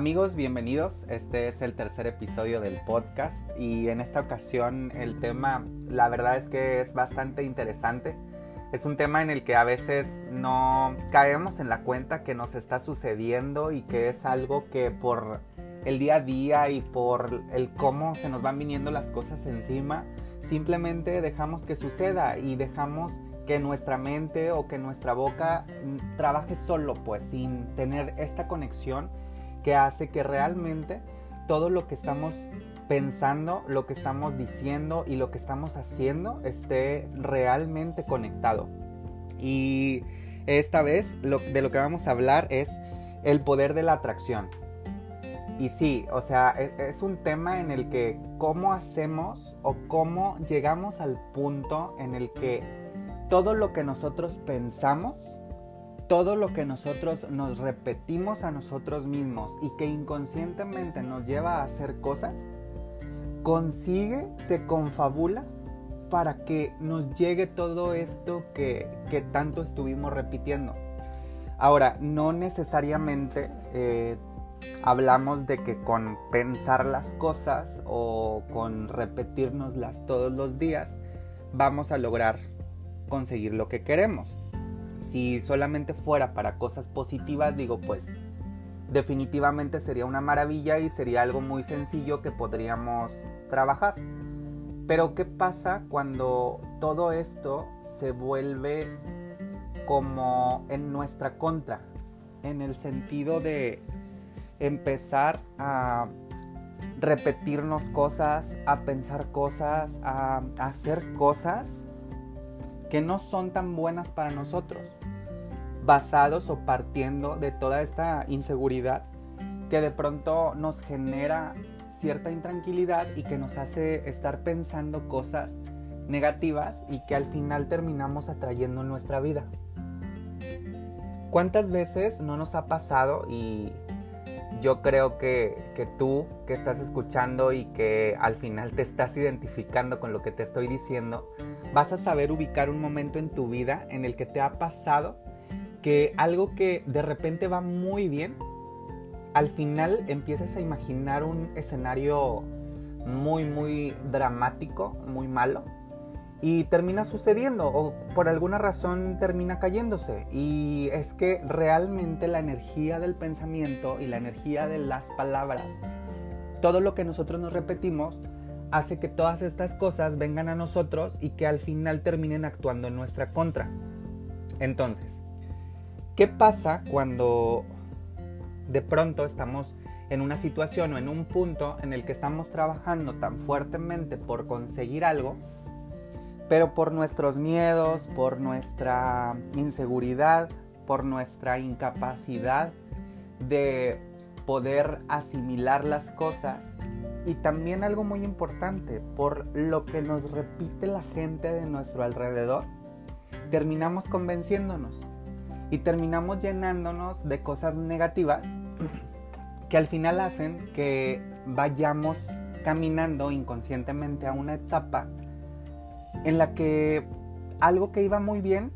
Amigos, bienvenidos. Este es el tercer episodio del podcast y en esta ocasión el tema, la verdad es que es bastante interesante. Es un tema en el que a veces no caemos en la cuenta que nos está sucediendo y que es algo que por el día a día y por el cómo se nos van viniendo las cosas encima, simplemente dejamos que suceda y dejamos que nuestra mente o que nuestra boca trabaje solo, pues sin tener esta conexión que hace que realmente todo lo que estamos pensando, lo que estamos diciendo y lo que estamos haciendo esté realmente conectado. Y esta vez lo, de lo que vamos a hablar es el poder de la atracción. Y sí, o sea, es, es, un tema en el que cómo hacemos o cómo llegamos al punto en el que todo lo que nosotros pensamos todo lo que nosotros nos repetimos a nosotros mismos y que inconscientemente nos lleva a hacer cosas, consigue, se confabula para que nos llegue todo esto que, tanto estuvimos repitiendo. Ahora, no necesariamente eh, hablamos de que con pensar las cosas o con repetirnoslas todos los días vamos a lograr conseguir lo que queremos si solamente fuera para cosas positivas, digo, pues definitivamente sería una maravilla y sería algo muy sencillo que podríamos trabajar. Pero ¿qué pasa cuando todo esto se vuelve como en nuestra contra? En el sentido de empezar a repetirnos cosas, a pensar cosas, a hacer cosas que no son tan buenas para nosotros, basados o partiendo de toda esta inseguridad que de pronto nos genera cierta intranquilidad y que nos hace estar pensando cosas negativas y que al final terminamos atrayendo en nuestra vida. ¿Cuántas veces no nos ha pasado y yo creo que, que, tú que estás escuchando y que al final te estás identificando con lo que te estoy diciendo, vas a saber ubicar un momento en tu vida en el que te ha pasado que algo que de repente va muy bien, al final empiezas a imaginar un escenario muy, muy dramático, muy malo, y termina sucediendo o por alguna razón termina cayéndose. Y es que realmente la energía del pensamiento y la energía de las palabras, todo lo que nosotros nos repetimos, hace que todas estas cosas vengan a nosotros y que al final terminen actuando en nuestra contra. Entonces, ¿qué pasa cuando de pronto estamos en una situación o en un punto en el que estamos trabajando tan fuertemente por conseguir algo, pero por nuestros miedos, por nuestra inseguridad, por nuestra incapacidad de poder asimilar las cosas y también algo muy importante, por lo que nos repite la gente de nuestro alrededor, terminamos convenciéndonos y terminamos llenándonos de cosas negativas que al final hacen que vayamos caminando inconscientemente a una etapa en la que algo que iba muy bien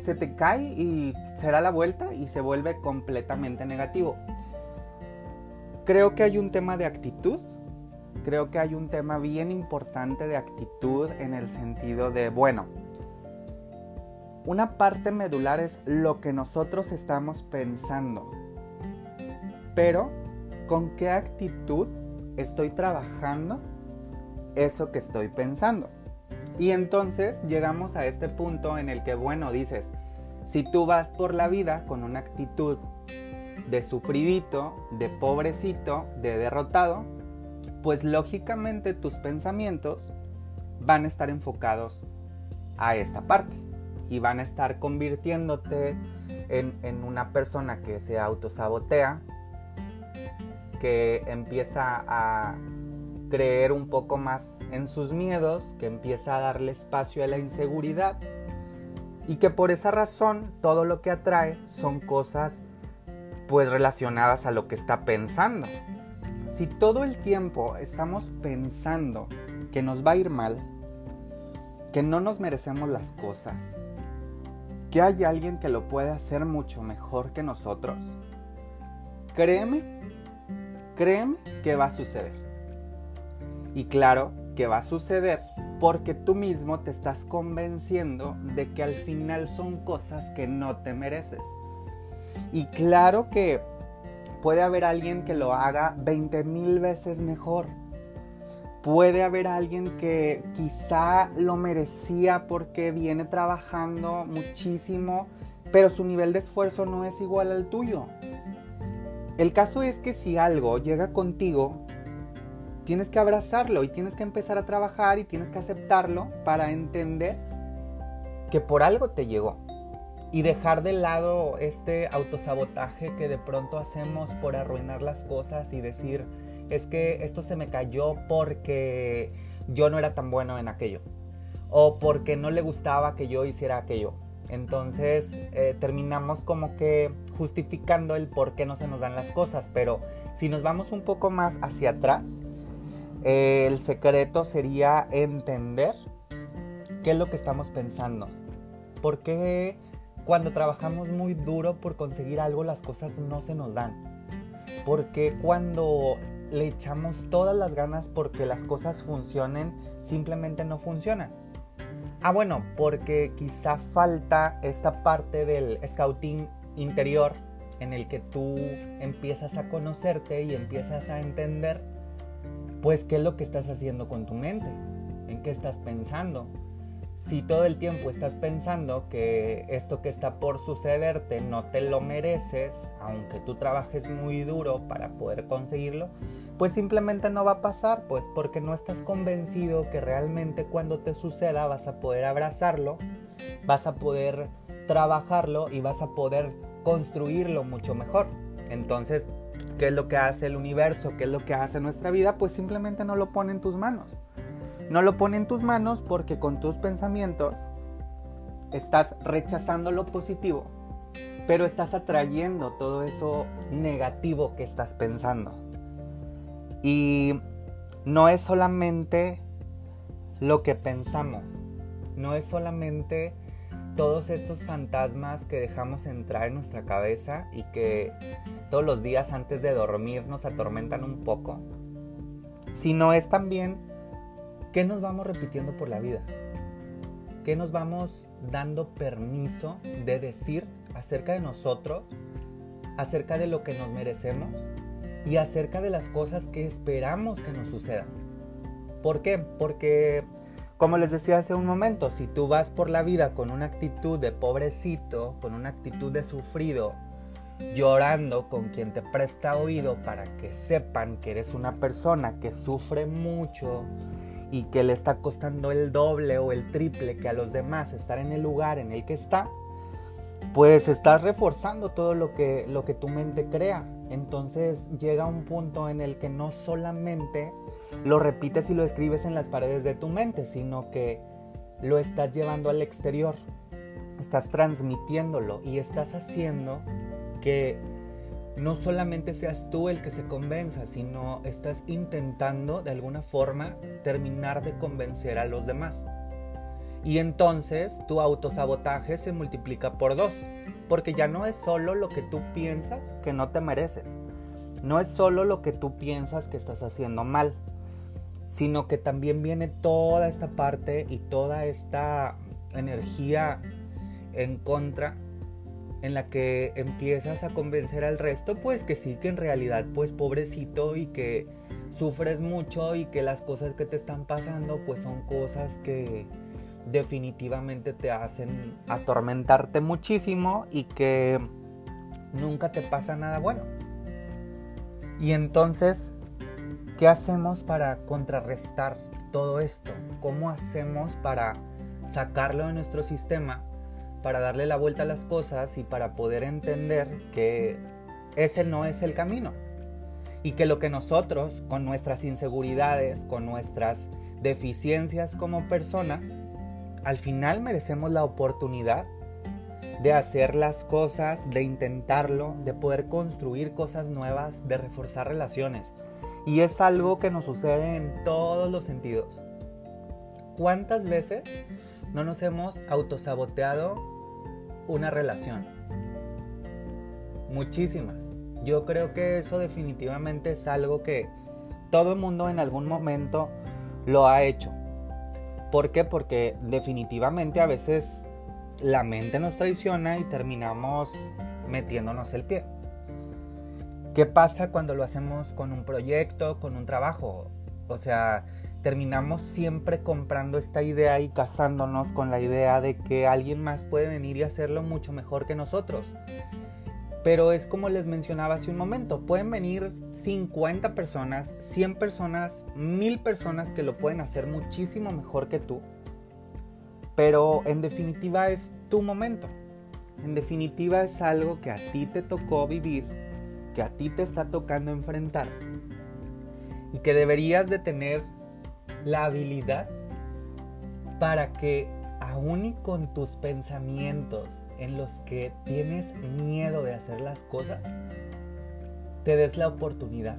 se te cae y se da la vuelta y se vuelve completamente negativo. Creo que hay un tema de actitud, creo que hay un tema bien importante de actitud en el sentido de, bueno, una parte medular es lo que nosotros estamos pensando, pero ¿con qué actitud estoy trabajando eso que estoy pensando? Y entonces llegamos a este punto en el que, bueno, dices, si tú vas por la vida con una actitud de sufridito, de pobrecito, de derrotado, pues lógicamente tus pensamientos van a estar enfocados a esta parte y van a estar convirtiéndote en, una persona que se autosabotea, que empieza a creer un poco más en sus miedos, que empieza a darle espacio a la inseguridad y que por esa razón todo lo que atrae son cosas pues relacionadas a lo que está pensando. Si todo el tiempo estamos pensando que nos va a ir mal, que no nos merecemos las cosas, que hay alguien que lo puede hacer mucho mejor que nosotros, créeme créeme que va a suceder. Y claro que va a suceder porque tú mismo te estás convenciendo de que al final son cosas que no te mereces. Y claro que puede haber alguien que lo haga 20 mil veces mejor. Puede haber alguien que quizá lo merecía porque viene trabajando muchísimo, pero su nivel de esfuerzo no es igual al tuyo. El caso es que si algo llega contigo, tienes que abrazarlo y tienes que empezar a trabajar y tienes que aceptarlo para entender que por algo te llegó. Y dejar de lado este autosabotaje que de pronto hacemos por arruinar las cosas y decir, es que esto se me cayó porque yo no era tan bueno en aquello. O porque no le gustaba que yo hiciera aquello. Entonces eh, terminamos como que justificando el por qué no se nos dan las cosas. Pero si nos vamos un poco más hacia atrás, eh, el secreto sería entender qué es lo que estamos pensando. ¿Por qué cuando trabajamos muy duro por conseguir algo las cosas no se nos dan? ¿Por qué cuando le echamos todas las ganas porque las cosas funcionen simplemente no funcionan? Ah, bueno, porque quizá falta esta parte del scouting interior en el que tú empiezas a conocerte y empiezas a entender pues qué es lo que estás haciendo con tu mente, en qué estás pensando. Si todo el tiempo estás pensando que esto que está por sucederte no te lo mereces, aunque tú trabajes muy duro para poder conseguirlo, pues simplemente no va a pasar, pues porque no estás convencido que realmente cuando te suceda vas a poder abrazarlo, vas a poder trabajarlo y vas a poder construirlo mucho mejor. Entonces, qué es lo que hace el universo, qué es lo que hace nuestra vida, pues simplemente no lo pone en tus manos. No lo pone en tus manos porque con tus pensamientos estás rechazando lo positivo, pero estás atrayendo todo eso negativo que estás pensando. Y no es solamente lo que pensamos, no es solamente todos estos fantasmas que dejamos entrar en nuestra cabeza y que todos los días antes de dormir nos atormentan un poco, sino es también qué nos vamos repitiendo por la vida, qué nos vamos dando permiso de decir acerca de nosotros, acerca de lo que nos merecemos y acerca de las cosas que esperamos que nos sucedan. ¿Por qué? Porque como les decía hace un momento, si tú vas por la vida con una actitud de pobrecito, con una actitud de sufrido, llorando con quien te presta oído para que sepan que eres una persona que sufre mucho y que le está costando el doble o el triple que a los demás estar en el lugar en el que está, pues estás reforzando todo lo que, lo que tu mente crea. Entonces llega un punto en el que no solamente lo repites y lo escribes en las paredes de tu mente, sino que lo estás llevando al exterior, estás transmitiéndolo y estás haciendo que no solamente seas tú el que se convenza, sino estás intentando de alguna forma terminar de convencer a los demás. Y entonces tu autosabotaje se multiplica por dos, porque ya no es solo lo que tú piensas que no te mereces, no es solo lo que tú piensas que estás haciendo mal, sino que también viene toda esta parte y toda esta energía en contra en la que empiezas a convencer al resto pues que sí que en realidad pues pobrecito y que sufres mucho y que las cosas que te están pasando pues son cosas que definitivamente te hacen atormentarte muchísimo y que nunca te pasa nada bueno. Y entonces ¿Qué hacemos para contrarrestar todo esto? ¿Cómo hacemos para sacarlo de nuestro sistema, para darle la vuelta a las cosas y para poder entender que ese no es el camino? Y que lo que nosotros, con nuestras inseguridades, con nuestras deficiencias como personas, al final merecemos la oportunidad de hacer las cosas, de intentarlo, de poder construir cosas nuevas, de reforzar relaciones. Y es algo que nos sucede en todos los sentidos. ¿Cuántas veces no nos hemos autosaboteado una relación? Muchísimas. Yo creo que eso definitivamente es algo que todo el mundo en algún momento lo ha hecho. ¿Por qué? Porque definitivamente a veces la mente nos traiciona y terminamos metiéndonos el pie. ¿Qué pasa cuando lo hacemos con un proyecto, con un trabajo? O sea, terminamos siempre comprando esta idea y casándonos con la idea de que alguien más puede venir y hacerlo mucho mejor que nosotros. Pero es como les mencionaba hace un momento, pueden venir 50 personas, 100 personas, 1000 personas que lo pueden hacer muchísimo mejor que tú. Pero en definitiva es tu momento. En definitiva es algo que a ti te tocó vivir, que a ti te está tocando enfrentar y que deberías de tener la habilidad para que aún y con tus pensamientos en los que tienes miedo de hacer las cosas, te des la oportunidad.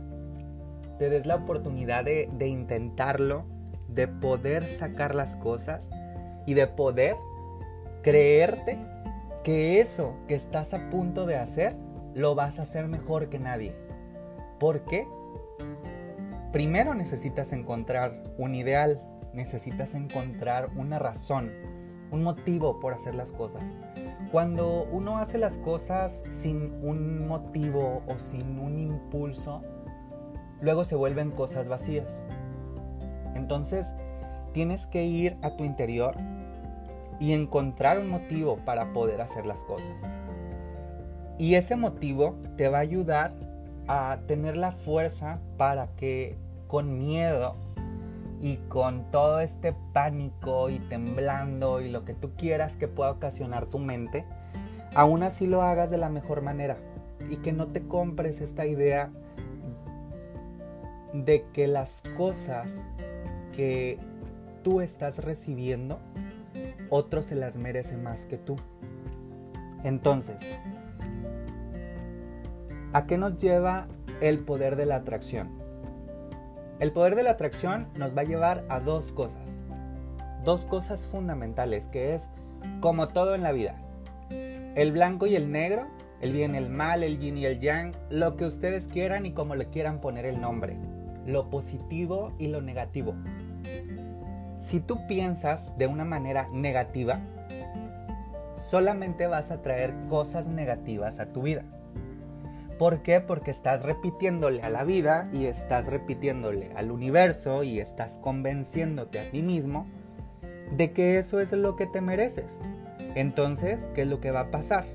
Te des la oportunidad de, intentarlo, de poder sacar las cosas y de poder creerte que eso que estás a punto de hacer lo vas a hacer mejor que nadie. ¿Por qué? Primero necesitas encontrar un ideal, necesitas encontrar una razón, un motivo por hacer las cosas. Cuando uno hace las cosas sin un motivo o sin un impulso, luego se vuelven cosas vacías. Entonces, tienes que ir a tu interior y encontrar un motivo para poder hacer las cosas. Y ese motivo te va a ayudar tener la fuerza para que con miedo y con todo este pánico y temblando y lo que tú quieras que pueda ocasionar tu mente, aún así lo hagas de la mejor manera y que no te compres esta idea de que las cosas que tú estás recibiendo otros se las merece más que tú. Entonces, ¿a qué nos lleva el poder de la atracción? El poder de la atracción nos va a llevar a dos cosas. Dos cosas fundamentales, que es como todo en la vida. El blanco y el negro, el bien, el mal, el yin y el yang, lo que ustedes quieran y como le quieran poner el nombre. Lo positivo y lo negativo. Si tú piensas de una manera negativa, solamente vas a traer cosas negativas a tu vida. ¿Por qué? Porque estás repitiéndole a la vida y estás repitiéndole al universo y estás convenciéndote a ti mismo de que eso es lo que te mereces. Entonces, ¿qué es lo que va a pasar?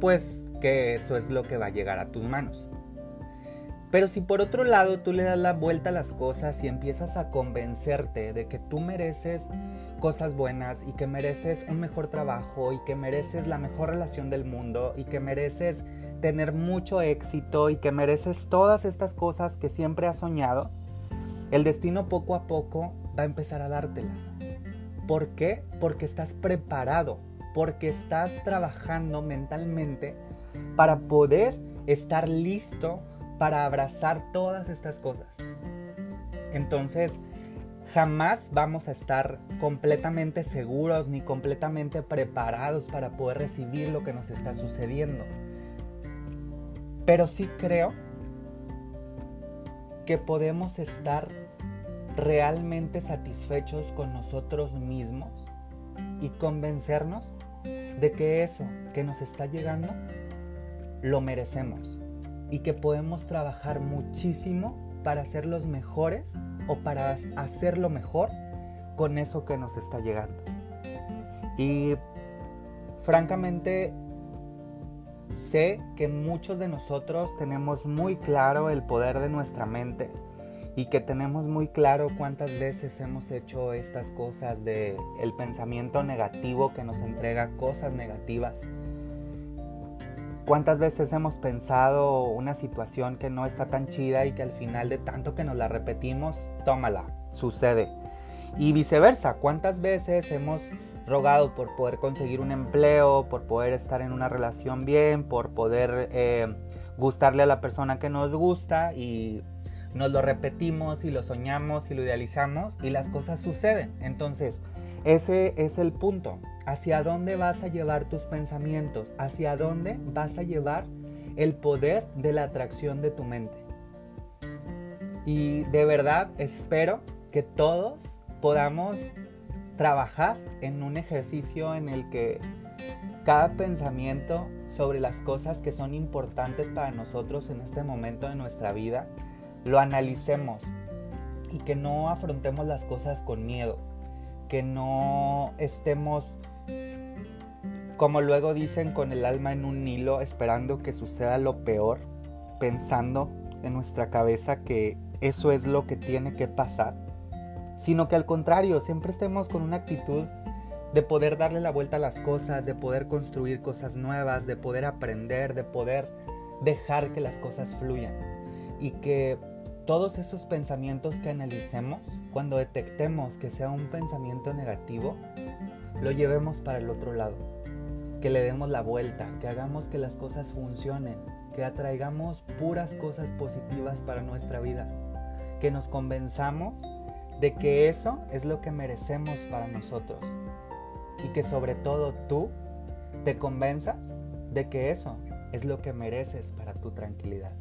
Pues que eso es lo que va a llegar a tus manos. Pero si por otro lado tú le das la vuelta a las cosas y empiezas a convencerte de que tú mereces cosas buenas y que mereces un mejor trabajo y que mereces la mejor relación del mundo y que mereces tener mucho éxito y que mereces todas estas cosas que siempre has soñado, el destino poco a poco va a empezar a dártelas. ¿Por qué? Porque estás preparado, porque estás trabajando mentalmente para poder estar listo para abrazar todas estas cosas. Entonces, jamás vamos a estar completamente seguros ni completamente preparados para poder recibir lo que nos está sucediendo. Pero sí creo que podemos estar realmente satisfechos con nosotros mismos y convencernos de que eso que nos está llegando lo merecemos y que podemos trabajar muchísimo para ser los mejores o para hacerlo mejor con eso que nos está llegando. Y francamente sé que muchos de nosotros tenemos muy claro el poder de nuestra mente y que tenemos muy claro cuántas veces hemos hecho estas cosas de el pensamiento negativo que nos entrega cosas negativas ¿Cuántas veces hemos pensado una situación que no está tan chida y que al final de tanto que nos la repetimos, tómala, sucede? Y viceversa, ¿cuántas veces hemos rogado por poder conseguir un empleo, por poder estar en una relación bien, por poder eh, gustarle a la persona que nos gusta y nos lo repetimos y lo soñamos y lo idealizamos y las cosas suceden? Entonces, ese es el punto. ¿Hacia dónde vas a llevar tus pensamientos? ¿Hacia dónde vas a llevar el poder de la atracción de tu mente. Y de verdad espero que todos podamos trabajar en un ejercicio en el que cada pensamiento sobre las cosas que son importantes para nosotros en este momento de nuestra vida, lo analicemos y que no afrontemos las cosas con miedo, que no estemos, como luego dicen, con el alma en un hilo, esperando que suceda lo peor, pensando en nuestra cabeza que eso es lo que tiene que pasar, sino que al contrario, siempre estemos con una actitud de poder darle la vuelta a las cosas, de poder construir cosas nuevas, de poder aprender, de poder dejar que las cosas fluyan. Y que todos esos pensamientos que analicemos, cuando detectemos que sea un pensamiento negativo, lo llevemos para el otro lado. Que le demos la vuelta, que hagamos que las cosas funcionen, que atraigamos puras cosas positivas para nuestra vida. Que nos convenzamos de que eso es lo que merecemos para nosotros y que sobre todo tú te convenzas de que eso es lo que mereces para tu tranquilidad.